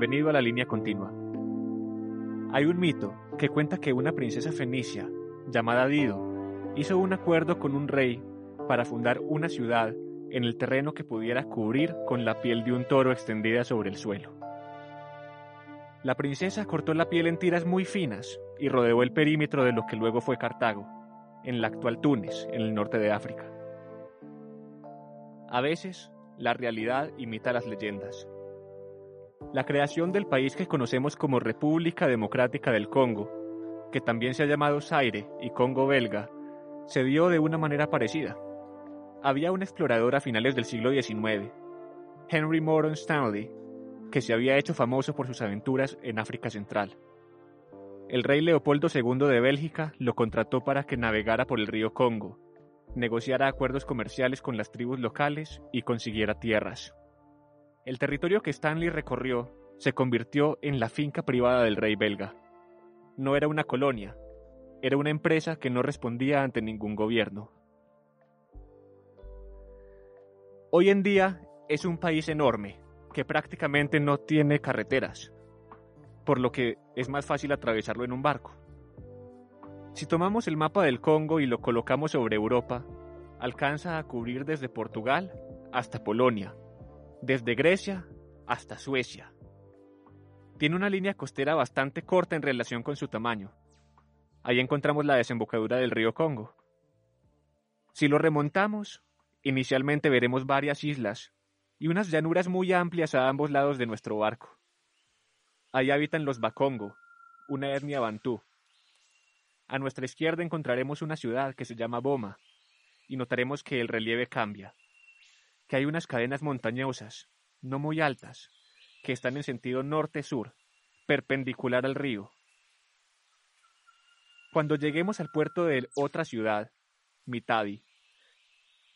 bienvenido a la línea continua. Hay un mito que cuenta que una princesa fenicia, llamada Dido, hizo un acuerdo con un rey para fundar una ciudad en el terreno que pudiera cubrir con la piel de un toro extendida sobre el suelo. La princesa cortó la piel en tiras muy finas y rodeó el perímetro de lo que luego fue Cartago, en la actual Túnez, en el norte de África. A veces, la realidad imita las leyendas. La creación del país que conocemos como República Democrática del Congo, que también se ha llamado Zaire y Congo belga, se dio de una manera parecida. Había un explorador a finales del siglo XIX, Henry Morton Stanley, que se había hecho famoso por sus aventuras en África Central. El rey Leopoldo II de Bélgica lo contrató para que navegara por el río Congo, negociara acuerdos comerciales con las tribus locales y consiguiera tierras. El territorio que Stanley recorrió se convirtió en la finca privada del rey belga. No era una colonia, era una empresa que no respondía ante ningún gobierno. Hoy en día es un país enorme, que prácticamente no tiene carreteras, por lo que es más fácil atravesarlo en un barco. Si tomamos el mapa del Congo y lo colocamos sobre Europa, alcanza a cubrir desde Portugal hasta Polonia, desde Grecia hasta Suecia. Tiene una línea costera bastante corta en relación con su tamaño. Ahí encontramos la desembocadura del río Congo. Si lo remontamos, inicialmente veremos varias islas y unas llanuras muy amplias a ambos lados de nuestro barco. Ahí habitan los Bakongo, una etnia bantú. A nuestra izquierda encontraremos una ciudad que se llama Boma, y notaremos que el relieve cambia, que hay unas cadenas montañosas, no muy altas, que están en sentido norte-sur, perpendicular al río. Cuando lleguemos al puerto de otra ciudad, Mitadi,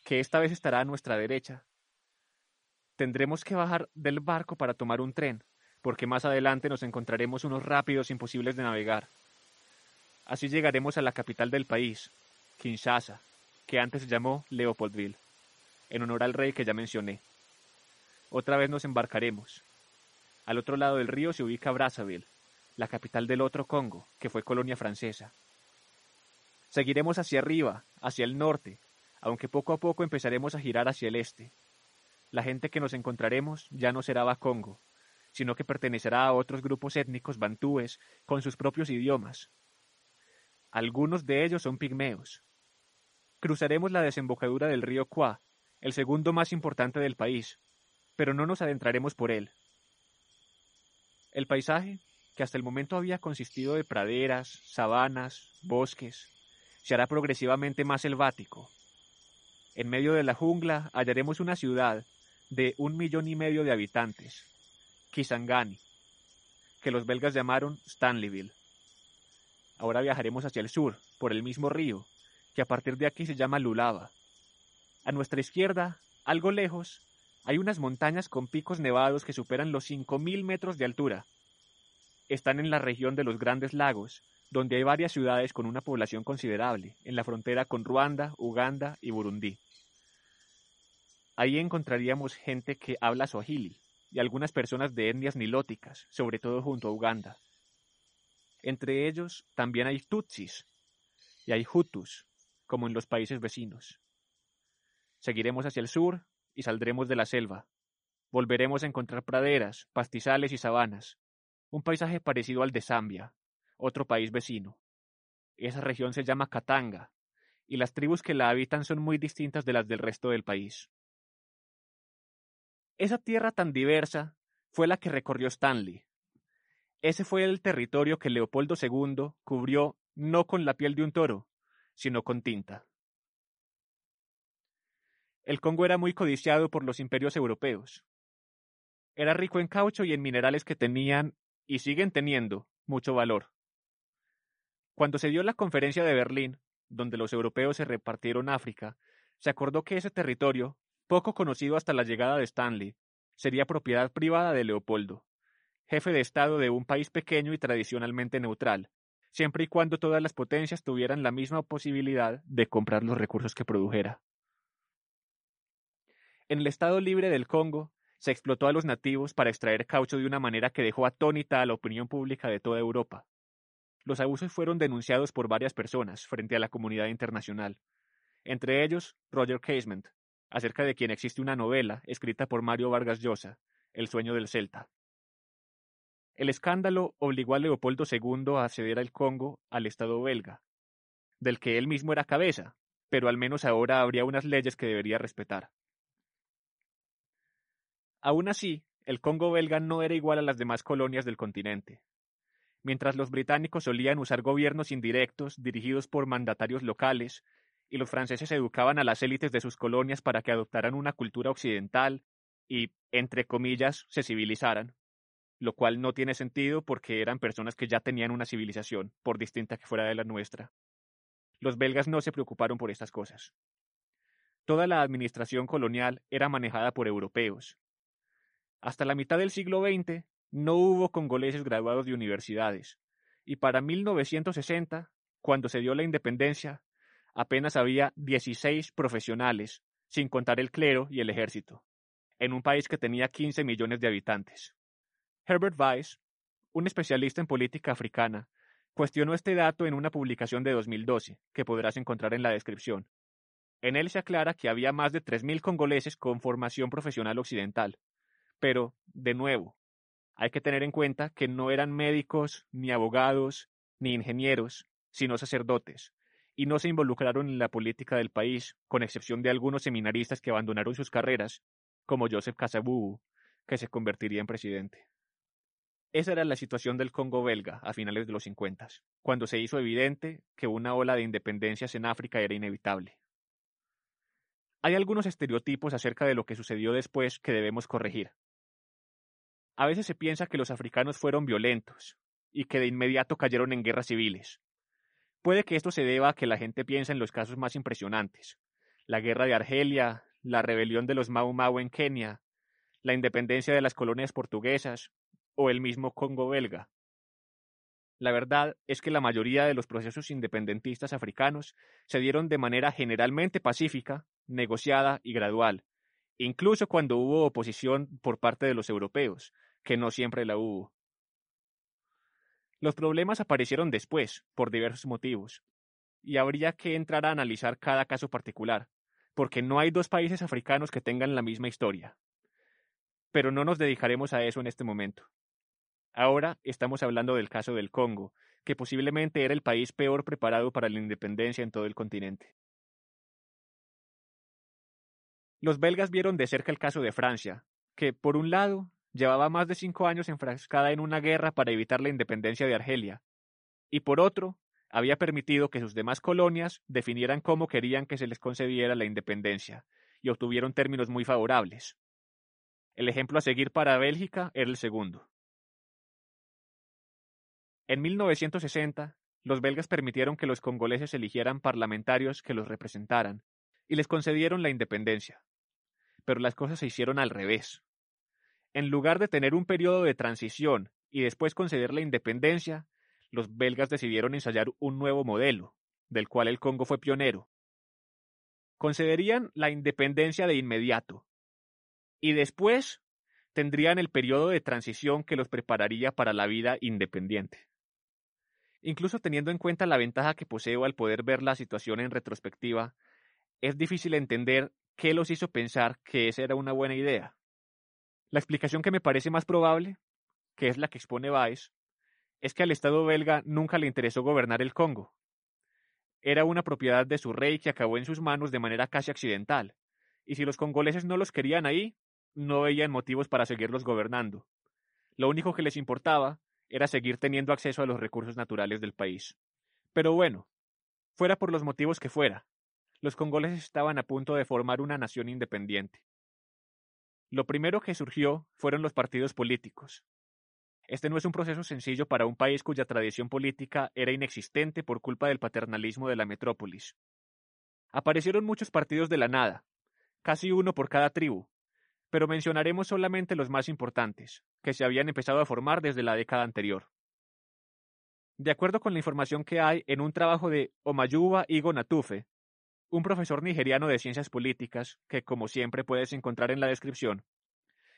que esta vez estará a nuestra derecha, tendremos que bajar del barco para tomar un tren, porque más adelante nos encontraremos unos rápidos imposibles de navegar. Así llegaremos a la capital del país, Kinshasa, que antes se llamó Leopoldville, en honor al rey que ya mencioné. Otra vez nos embarcaremos. Al otro lado del río se ubica Brazzaville, la capital del otro Congo, que fue colonia francesa. Seguiremos hacia arriba, hacia el norte, aunque poco a poco empezaremos a girar hacia el este, la gente que nos encontraremos ya no será Bakongo, sino que pertenecerá a otros grupos étnicos bantúes con sus propios idiomas. Algunos de ellos son pigmeos. Cruzaremos la desembocadura del río Kwa, el segundo más importante del país, pero no nos adentraremos por él. El paisaje, que hasta el momento había consistido de praderas, sabanas, bosques, se hará progresivamente más selvático. En medio de la jungla hallaremos una ciudad de un millón y medio de habitantes, Kisangani, que los belgas llamaron Stanleyville. Ahora viajaremos hacia el sur, por el mismo río, que a partir de aquí se llama Lulava. A nuestra izquierda, algo lejos, hay unas montañas con picos nevados que superan los 5.000 metros de altura. Están en la región de los Grandes Lagos, donde hay varias ciudades con una población considerable, en la frontera con Ruanda, Uganda y Burundi. Ahí encontraríamos gente que habla swahili y algunas personas de etnias nilóticas, sobre todo junto a Uganda. Entre ellos también hay tutsis y hay hutus, como en los países vecinos. Seguiremos hacia el sur y saldremos de la selva. Volveremos a encontrar praderas, pastizales y sabanas, un paisaje parecido al de Zambia, otro país vecino. Esa región se llama Katanga, y las tribus que la habitan son muy distintas de las del resto del país. Esa tierra tan diversa fue la que recorrió Stanley. Ese fue el territorio que Leopoldo II cubrió no con la piel de un toro, sino con tinta. El Congo era muy codiciado por los imperios europeos. Era rico en caucho y en minerales que tenían, y siguen teniendo, mucho valor. Cuando se dio la conferencia de Berlín, donde los europeos se repartieron África, se acordó que ese territorio poco conocido hasta la llegada de Stanley, sería propiedad privada de Leopoldo, jefe de Estado de un país pequeño y tradicionalmente neutral, siempre y cuando todas las potencias tuvieran la misma posibilidad de comprar los recursos que produjera. En el Estado libre del Congo se explotó a los nativos para extraer caucho de una manera que dejó atónita a la opinión pública de toda Europa. Los abusos fueron denunciados por varias personas frente a la comunidad internacional, entre ellos Roger Casement, acerca de quien existe una novela escrita por Mario Vargas Llosa, El sueño del Celta. El escándalo obligó a Leopoldo II a ceder al Congo al Estado belga, del que él mismo era cabeza, pero al menos ahora habría unas leyes que debería respetar. Aún así, el Congo belga no era igual a las demás colonias del continente. Mientras los británicos solían usar gobiernos indirectos dirigidos por mandatarios locales, y los franceses educaban a las élites de sus colonias para que adoptaran una cultura occidental y, entre comillas, se civilizaran, lo cual no tiene sentido porque eran personas que ya tenían una civilización, por distinta que fuera de la nuestra. Los belgas no se preocuparon por estas cosas. Toda la administración colonial era manejada por europeos. Hasta la mitad del siglo XX no hubo congoleses graduados de universidades, y para 1960, cuando se dio la independencia, apenas había 16 profesionales, sin contar el clero y el ejército, en un país que tenía 15 millones de habitantes. Herbert Weiss, un especialista en política africana, cuestionó este dato en una publicación de 2012, que podrás encontrar en la descripción. En él se aclara que había más de 3.000 congoleses con formación profesional occidental. Pero, de nuevo, hay que tener en cuenta que no eran médicos, ni abogados, ni ingenieros, sino sacerdotes, y no se involucraron en la política del país, con excepción de algunos seminaristas que abandonaron sus carreras, como Joseph Kasavubu, que se convertiría en presidente. Esa era la situación del Congo belga a finales de los 50, cuando se hizo evidente que una ola de independencias en África era inevitable. Hay algunos estereotipos acerca de lo que sucedió después que debemos corregir. A veces se piensa que los africanos fueron violentos y que de inmediato cayeron en guerras civiles. Puede que esto se deba a que la gente piensa en los casos más impresionantes, la guerra de Argelia, la rebelión de los Mau Mau en Kenia, la independencia de las colonias portuguesas o el mismo Congo belga. La verdad es que la mayoría de los procesos independentistas africanos se dieron de manera generalmente pacífica, negociada y gradual, incluso cuando hubo oposición por parte de los europeos, que no siempre la hubo. Los problemas aparecieron después, por diversos motivos, y habría que entrar a analizar cada caso particular, porque no hay dos países africanos que tengan la misma historia. Pero no nos dedicaremos a eso en este momento. Ahora estamos hablando del caso del Congo, que posiblemente era el país peor preparado para la independencia en todo el continente. Los belgas vieron de cerca el caso de Francia, que, por un lado, llevaba más de cinco años enfrascada en una guerra para evitar la independencia de Argelia, y por otro, había permitido que sus demás colonias definieran cómo querían que se les concediera la independencia, y obtuvieron términos muy favorables. El ejemplo a seguir para Bélgica era el segundo. En 1960, los belgas permitieron que los congoleses eligieran parlamentarios que los representaran y les concedieron la independencia. Pero las cosas se hicieron al revés. En lugar de tener un periodo de transición y después conceder la independencia, los belgas decidieron ensayar un nuevo modelo, del cual el Congo fue pionero. Concederían la independencia de inmediato. Y después tendrían el periodo de transición que los prepararía para la vida independiente. Incluso teniendo en cuenta la ventaja que poseo al poder ver la situación en retrospectiva, es difícil entender qué los hizo pensar que esa era una buena idea. La explicación que me parece más probable, que es la que expone Weiss, es que al Estado belga nunca le interesó gobernar el Congo. Era una propiedad de su rey que acabó en sus manos de manera casi accidental, y si los congoleses no los querían ahí, no veían motivos para seguirlos gobernando. Lo único que les importaba era seguir teniendo acceso a los recursos naturales del país. Pero bueno, fuera por los motivos que fuera, los congoleses estaban a punto de formar una nación independiente. Lo primero que surgió fueron los partidos políticos. Este no es un proceso sencillo para un país cuya tradición política era inexistente por culpa del paternalismo de la metrópolis. Aparecieron muchos partidos de la nada, casi uno por cada tribu, pero mencionaremos solamente los más importantes, que se habían empezado a formar desde la década anterior. De acuerdo con la información que hay en un trabajo de Omayuba Igo Natufe, un profesor nigeriano de ciencias políticas, que como siempre puedes encontrar en la descripción,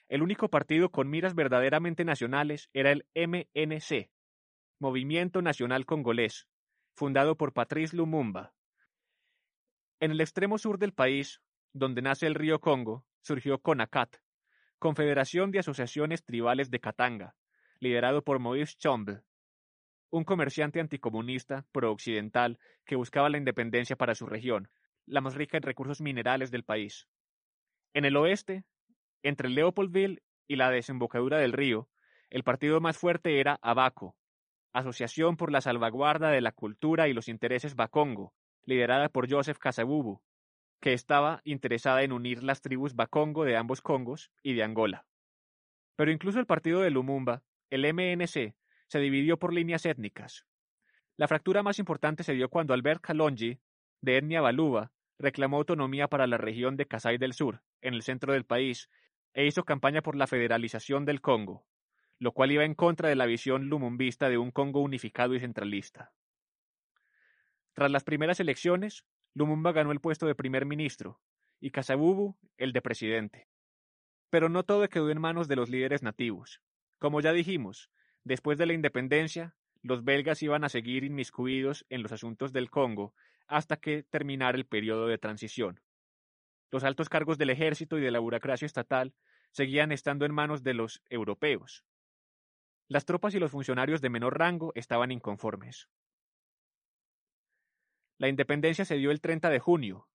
El único partido con miras verdaderamente nacionales era el MNC, Movimiento Nacional Congolés, fundado por Patrice Lumumba. En el extremo sur del país, donde nace el río Congo, surgió CONACAT, Confederación de Asociaciones Tribales de Katanga, liderado por Moïse Chombe, un comerciante anticomunista pro-occidental que buscaba la independencia para su región, la más rica en recursos minerales del país. En el oeste, entre Leopoldville y la desembocadura del río, el partido más fuerte era Abaco, Asociación por la Salvaguarda de la Cultura y los Intereses Bakongo, liderada por Joseph Kasavubu, que estaba interesada en unir las tribus Bakongo de ambos Congos y de Angola. Pero incluso el partido de Lumumba, el MNC, se dividió por líneas étnicas. La fractura más importante se dio cuando Albert Kalonji, de etnia Baluba, reclamó autonomía para la región de Kasai del Sur, en el centro del país, e hizo campaña por la federalización del Congo, lo cual iba en contra de la visión lumumbista de un Congo unificado y centralista. Tras las primeras elecciones, Lumumba ganó el puesto de primer ministro y Kasavubu el de presidente. Pero no todo quedó en manos de los líderes nativos. Como ya dijimos, después de la independencia, los belgas iban a seguir inmiscuidos en los asuntos del Congo hasta que terminara el periodo de transición. Los altos cargos del ejército y de la burocracia estatal seguían estando en manos de los europeos. Las tropas y los funcionarios de menor rango estaban inconformes. La independencia se dio el 30 de junio.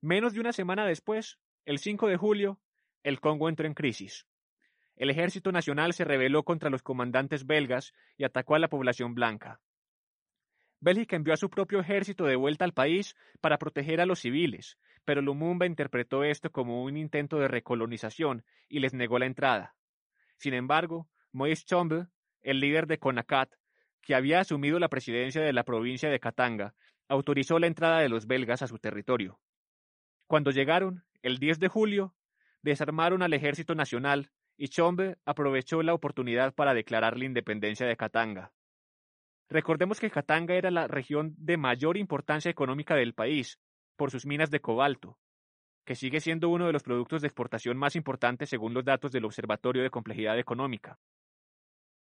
Menos de una semana después, el 5 de julio, el Congo entró en crisis. El ejército nacional se rebeló contra los comandantes belgas y atacó a la población blanca. Bélgica envió a su propio ejército de vuelta al país para proteger a los civiles, pero Lumumba interpretó esto como un intento de recolonización y les negó la entrada. Sin embargo, Moïse Chombe, el líder de CONACAT, que había asumido la presidencia de la provincia de Katanga, autorizó la entrada de los belgas a su territorio. Cuando llegaron, el 10 de julio, desarmaron al ejército nacional y Chombe aprovechó la oportunidad para declarar la independencia de Katanga. Recordemos que Katanga era la región de mayor importancia económica del país, por sus minas de cobalto, que sigue siendo uno de los productos de exportación más importantes según los datos del Observatorio de Complejidad Económica,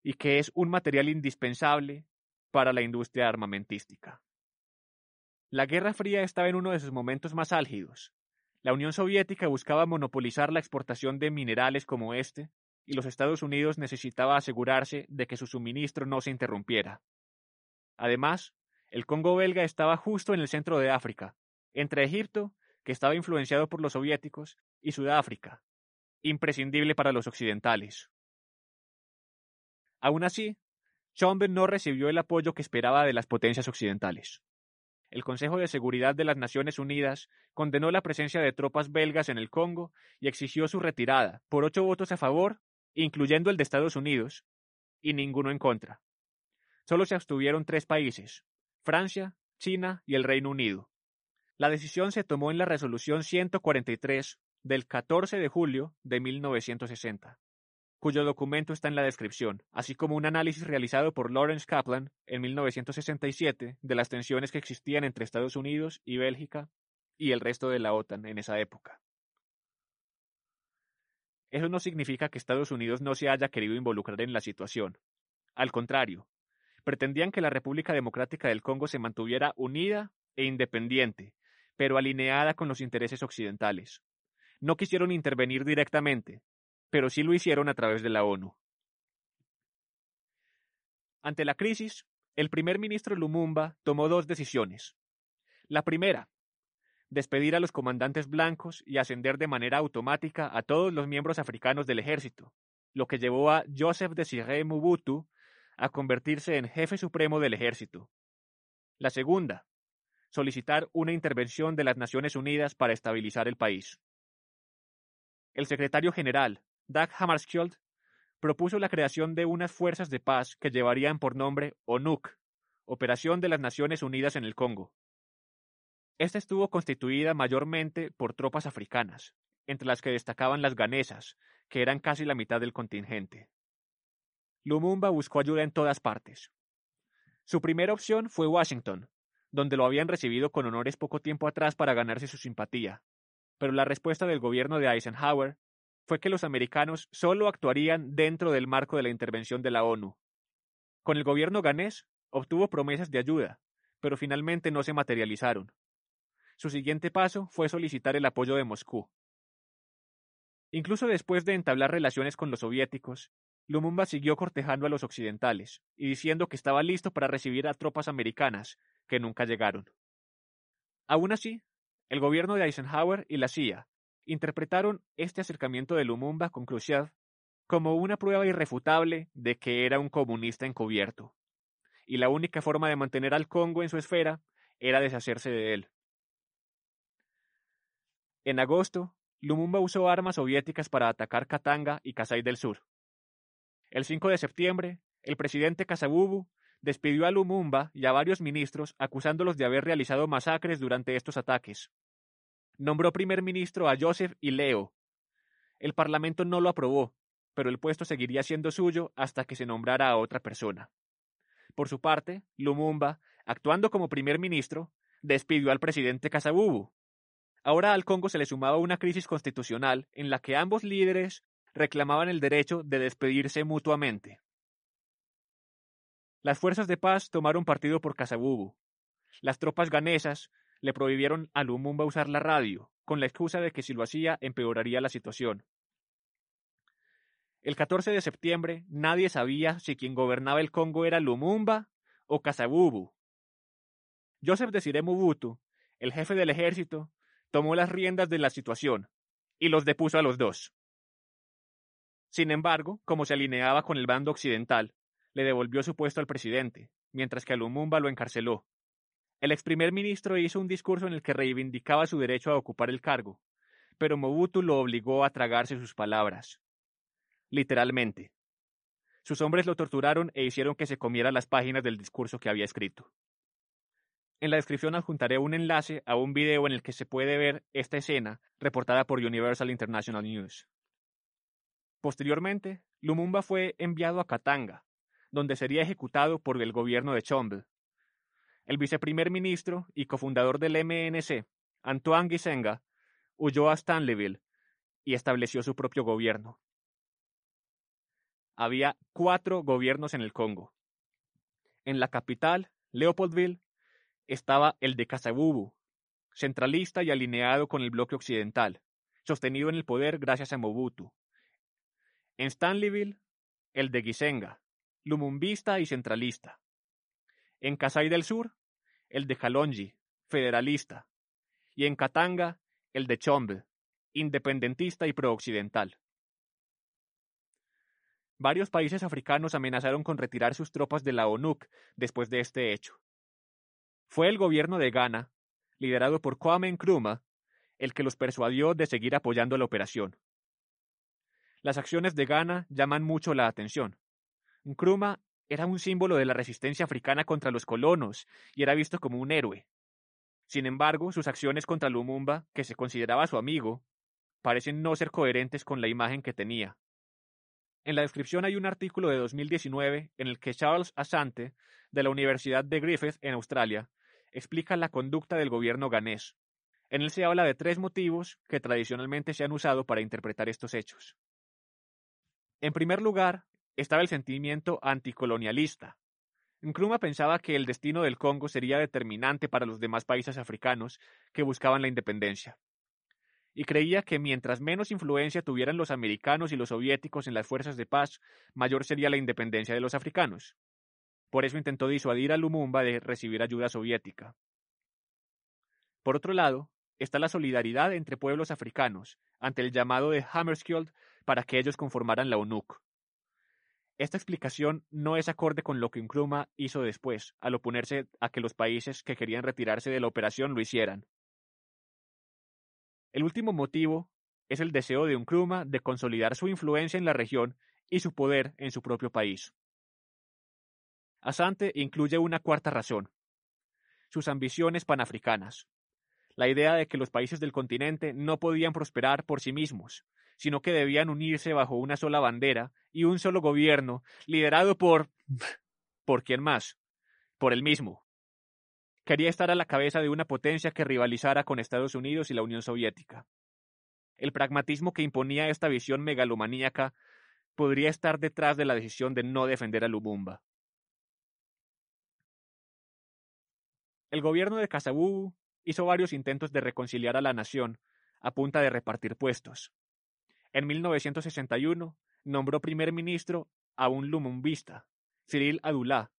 y que es un material indispensable para la industria armamentística. La Guerra Fría estaba en uno de sus momentos más álgidos. La Unión Soviética buscaba monopolizar la exportación de minerales como este, y los Estados Unidos necesitaba asegurarse de que su suministro no se interrumpiera. Además, el Congo belga estaba justo en el centro de África, entre Egipto, que estaba influenciado por los soviéticos, y Sudáfrica, imprescindible para los occidentales. Aún así, Chombe no recibió el apoyo que esperaba de las potencias occidentales el Consejo de Seguridad de las Naciones Unidas condenó la presencia de tropas belgas en el Congo y exigió su retirada, por ocho votos a favor, incluyendo el de Estados Unidos, y ninguno en contra. Solo se abstuvieron tres países, Francia, China y el Reino Unido. La decisión se tomó en la Resolución 143 del 14 de julio de 1960 cuyo documento está en la descripción, así como un análisis realizado por Lawrence Kaplan en 1967 de las tensiones que existían entre Estados Unidos y Bélgica y el resto de la OTAN en esa época. Eso no significa que Estados Unidos no se haya querido involucrar en la situación. Al contrario, pretendían que la República Democrática del Congo se mantuviera unida e independiente, pero alineada con los intereses occidentales. No quisieron intervenir directamente, pero sí lo hicieron a través de la ONU. Ante la crisis, el primer ministro Lumumba tomó dos decisiones. La primera, despedir a los comandantes blancos y ascender de manera automática a todos los miembros africanos del ejército, lo que llevó a Joseph Desiré Mobutu a convertirse en jefe supremo del ejército. La segunda, solicitar una intervención de las Naciones Unidas para estabilizar el país. El secretario general, Dag Hammarskjöld propuso la creación de unas fuerzas de paz que llevarían por nombre ONUC, Operación de las Naciones Unidas en el Congo. Esta estuvo constituida mayormente por tropas africanas, entre las que destacaban las ganesas, que eran casi la mitad del contingente. Lumumba buscó ayuda en todas partes. Su primera opción fue Washington, donde lo habían recibido con honores poco tiempo atrás para ganarse su simpatía, pero la respuesta del gobierno de Eisenhower fue que los americanos solo actuarían dentro del marco de la intervención de la ONU. Con el gobierno ganés obtuvo promesas de ayuda, pero finalmente no se materializaron. Su siguiente paso fue solicitar el apoyo de Moscú. Incluso después de entablar relaciones con los soviéticos, Lumumba siguió cortejando a los occidentales y diciendo que estaba listo para recibir a tropas americanas, que nunca llegaron. Aún así, el gobierno de Eisenhower y la CIA interpretaron este acercamiento de Lumumba con Khrushchev como una prueba irrefutable de que era un comunista encubierto, y la única forma de mantener al Congo en su esfera era deshacerse de él. En agosto, Lumumba usó armas soviéticas para atacar Katanga y Kasai del Sur. El 5 de septiembre, el presidente Kasavubu despidió a Lumumba y a varios ministros acusándolos de haber realizado masacres durante estos ataques. Nombró primer ministro a Joseph y Leo. El parlamento no lo aprobó, pero el puesto seguiría siendo suyo hasta que se nombrara a otra persona. Por su parte, Lumumba, actuando como primer ministro, despidió al presidente Kasavubu. Ahora al Congo se le sumaba una crisis constitucional en la que ambos líderes reclamaban el derecho de despedirse mutuamente. Las fuerzas de paz tomaron partido por Kasavubu. Las tropas ganesas le prohibieron a Lumumba usar la radio, con la excusa de que si lo hacía empeoraría la situación. El 14 de septiembre nadie sabía si quien gobernaba el Congo era Lumumba o Kasavubu. Joseph Desiré Mobutu, el jefe del ejército, tomó las riendas de la situación y los depuso a los dos. Sin embargo, como se alineaba con el bando occidental, le devolvió su puesto al presidente, mientras que a Lumumba lo encarceló. El ex primer ministro hizo un discurso en el que reivindicaba su derecho a ocupar el cargo, pero Mobutu lo obligó a tragarse sus palabras. Literalmente. Sus hombres lo torturaron e hicieron que se comiera las páginas del discurso que había escrito. En la descripción adjuntaré un enlace a un video en el que se puede ver esta escena reportada por Universal International News. Posteriormente, Lumumba fue enviado a Katanga, donde sería ejecutado por el gobierno de Chombe. El viceprimer ministro y cofundador del MNC, Antoine Gisenga, huyó a Stanleyville y estableció su propio gobierno. Había cuatro gobiernos en el Congo. En la capital, Leopoldville, estaba el de Kasavubu, centralista y alineado con el bloque occidental, sostenido en el poder gracias a Mobutu. En Stanleyville, el de Gisenga, lumumbista y centralista. En Kasai del Sur, el de Kalonji, federalista. Y en Katanga, el de Chombe, independentista y prooccidental. Varios países africanos amenazaron con retirar sus tropas de la ONUC después de este hecho. Fue el gobierno de Ghana, liderado por Kwame Nkrumah, el que los persuadió de seguir apoyando la operación. Las acciones de Ghana llaman mucho la atención. Nkrumah era un símbolo de la resistencia africana contra los colonos y era visto como un héroe. Sin embargo, sus acciones contra Lumumba, que se consideraba su amigo, parecen no ser coherentes con la imagen que tenía. En la descripción hay un artículo de 2019 en el que Charles Asante, de la Universidad de Griffith en Australia, explica la conducta del gobierno ganés. En él se habla de tres motivos que tradicionalmente se han usado para interpretar estos hechos. En primer lugar, estaba el sentimiento anticolonialista. Nkrumah pensaba que el destino del Congo sería determinante para los demás países africanos que buscaban la independencia. Y creía que mientras menos influencia tuvieran los americanos y los soviéticos en las fuerzas de paz, mayor sería la independencia de los africanos. Por eso intentó disuadir a Lumumba de recibir ayuda soviética. Por otro lado, está la solidaridad entre pueblos africanos ante el llamado de Hammarskjöld para que ellos conformaran la ONUC. Esta explicación no es acorde con lo que Nkrumah hizo después, al oponerse a que los países que querían retirarse de la operación lo hicieran. El último motivo es el deseo de Nkrumah de consolidar su influencia en la región y su poder en su propio país. Asante incluye una cuarta razón, sus ambiciones panafricanas, la idea de que los países del continente no podían prosperar por sí mismos, sino que debían unirse bajo una sola bandera y un solo gobierno, liderado por... ¿Por quién más? Por él mismo. Quería estar a la cabeza de una potencia que rivalizara con Estados Unidos y la Unión Soviética. el pragmatismo que imponía esta visión megalomaníaca podría estar detrás de la decisión de no defender a Lumumba. El gobierno de Kasavubu hizo varios intentos de reconciliar a la nación a punta de repartir puestos. En 1961 nombró primer ministro a un lumumbista, Cyril Adulá,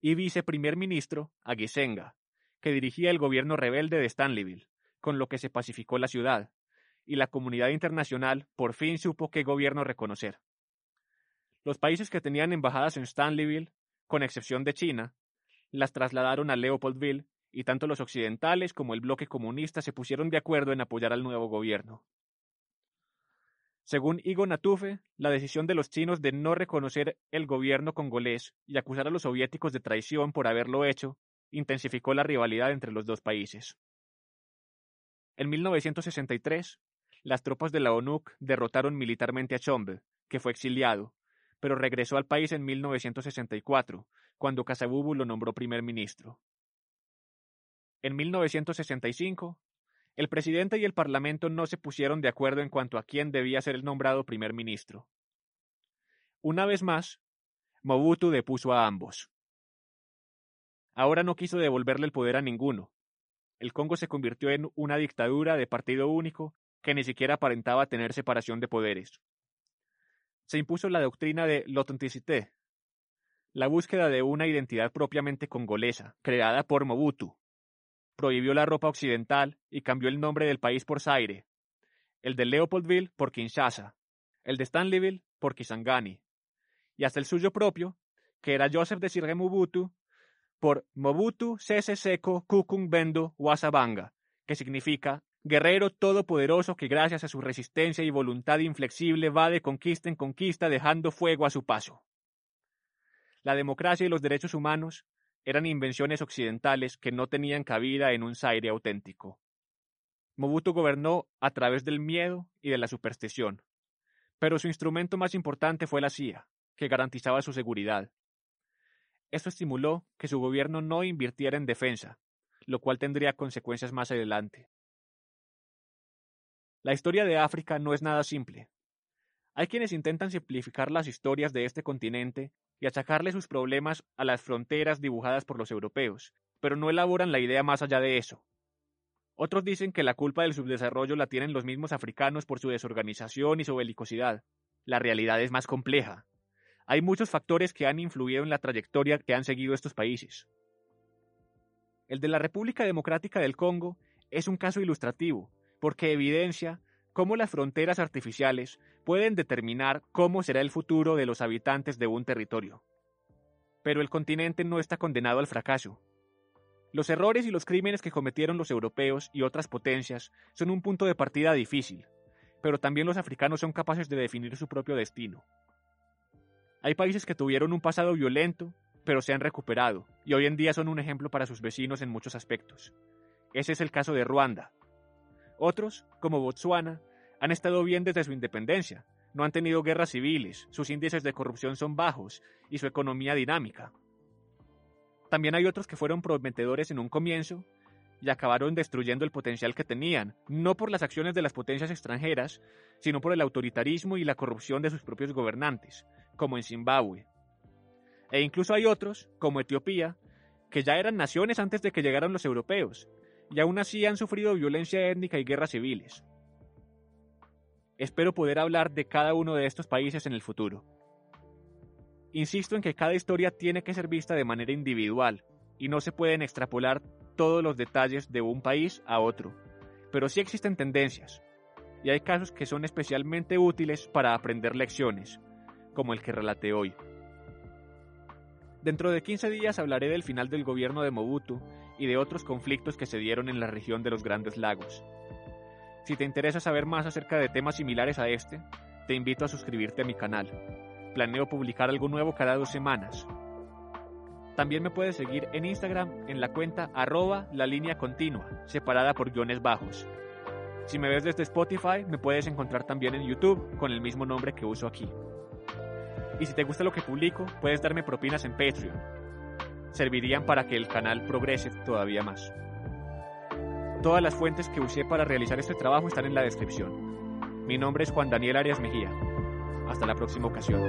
y viceprimer ministro a Gisenga, que dirigía el gobierno rebelde de Stanleyville, con lo que se pacificó la ciudad, y la comunidad internacional por fin supo qué gobierno reconocer. Los países que tenían embajadas en Stanleyville, con excepción de China, las trasladaron a Leopoldville y tanto los occidentales como el bloque comunista se pusieron de acuerdo en apoyar al nuevo gobierno. Según Igo Natufe, la decisión de los chinos de no reconocer el gobierno congolés y acusar a los soviéticos de traición por haberlo hecho intensificó la rivalidad entre los dos países. En 1963, las tropas de la ONU derrotaron militarmente a Chombe, que fue exiliado, pero regresó al país en 1964, cuando Kasavubu lo nombró primer ministro. En 1965, el presidente y el parlamento no se pusieron de acuerdo en cuanto a quién debía ser el nombrado primer ministro. Una vez más, Mobutu depuso a ambos. Ahora no quiso devolverle el poder a ninguno. El Congo se convirtió en una dictadura de partido único que ni siquiera aparentaba tener separación de poderes. Se impuso la doctrina de l'authenticité, la búsqueda de una identidad propiamente congolesa, creada por Mobutu. Prohibió la ropa occidental y cambió el nombre del país por Zaire, el de Leopoldville por Kinshasa, el de Stanleyville por Kisangani, y hasta el suyo propio, que era Joseph de Mobutu, por Mobutu Sese Seko Kukung Bendo Wasabanga, que significa guerrero todopoderoso que gracias a su resistencia y voluntad inflexible va de conquista en conquista dejando fuego a su paso. La democracia y los derechos humanos eran invenciones occidentales que no tenían cabida en un Zaire auténtico. Mobutu gobernó a través del miedo y de la superstición, pero su instrumento más importante fue la CIA, que garantizaba su seguridad. Esto estimuló que su gobierno no invirtiera en defensa, lo cual tendría consecuencias más adelante. La historia de África no es nada simple. Hay quienes intentan simplificar las historias de este continente y achacarle sus problemas a las fronteras dibujadas por los europeos, pero no elaboran la idea más allá de eso. Otros dicen que la culpa del subdesarrollo la tienen los mismos africanos por su desorganización y su belicosidad. La realidad es más compleja. Hay muchos factores que han influido en la trayectoria que han seguido estos países. El de la República Democrática del Congo es un caso ilustrativo, porque evidencia cómo las fronteras artificiales pueden determinar cómo será el futuro de los habitantes de un territorio. Pero el continente no está condenado al fracaso. Los errores y los crímenes que cometieron los europeos y otras potencias son un punto de partida difícil, pero también los africanos son capaces de definir su propio destino. Hay países que tuvieron un pasado violento, pero se han recuperado, y hoy en día son un ejemplo para sus vecinos en muchos aspectos. Ese es el caso de Ruanda, otros, como Botsuana, han estado bien desde su independencia, no han tenido guerras civiles, sus índices de corrupción son bajos y su economía dinámica. También hay otros que fueron prometedores en un comienzo y acabaron destruyendo el potencial que tenían, no por las acciones de las potencias extranjeras, sino por el autoritarismo y la corrupción de sus propios gobernantes, como en Zimbabue. E incluso hay otros, como Etiopía, que ya eran naciones antes de que llegaran los europeos, y aún así han sufrido violencia étnica y guerras civiles. Espero poder hablar de cada uno de estos países en el futuro. Insisto en que cada historia tiene que ser vista de manera individual y no se pueden extrapolar todos los detalles de un país a otro, pero sí existen tendencias, y hay casos que son especialmente útiles para aprender lecciones, como el que relaté hoy. Dentro de 15 días hablaré del final del gobierno de Mobutu y de otros conflictos que se dieron en la región de los Grandes Lagos. Si te interesa saber más acerca de temas similares a este, te invito a suscribirte a mi canal. Planeo publicar algo nuevo cada dos semanas. También me puedes seguir en Instagram en la cuenta arroba la línea continua, separada por guiones bajos. Si me ves desde Spotify, me puedes encontrar también en YouTube con el mismo nombre que uso aquí. Y si te gusta lo que publico, puedes darme propinas en Patreon. Servirían para que el canal progrese todavía más. Todas las fuentes que usé para realizar este trabajo están en la descripción. Mi nombre es Juan Daniel Arias Mejía. Hasta la próxima ocasión.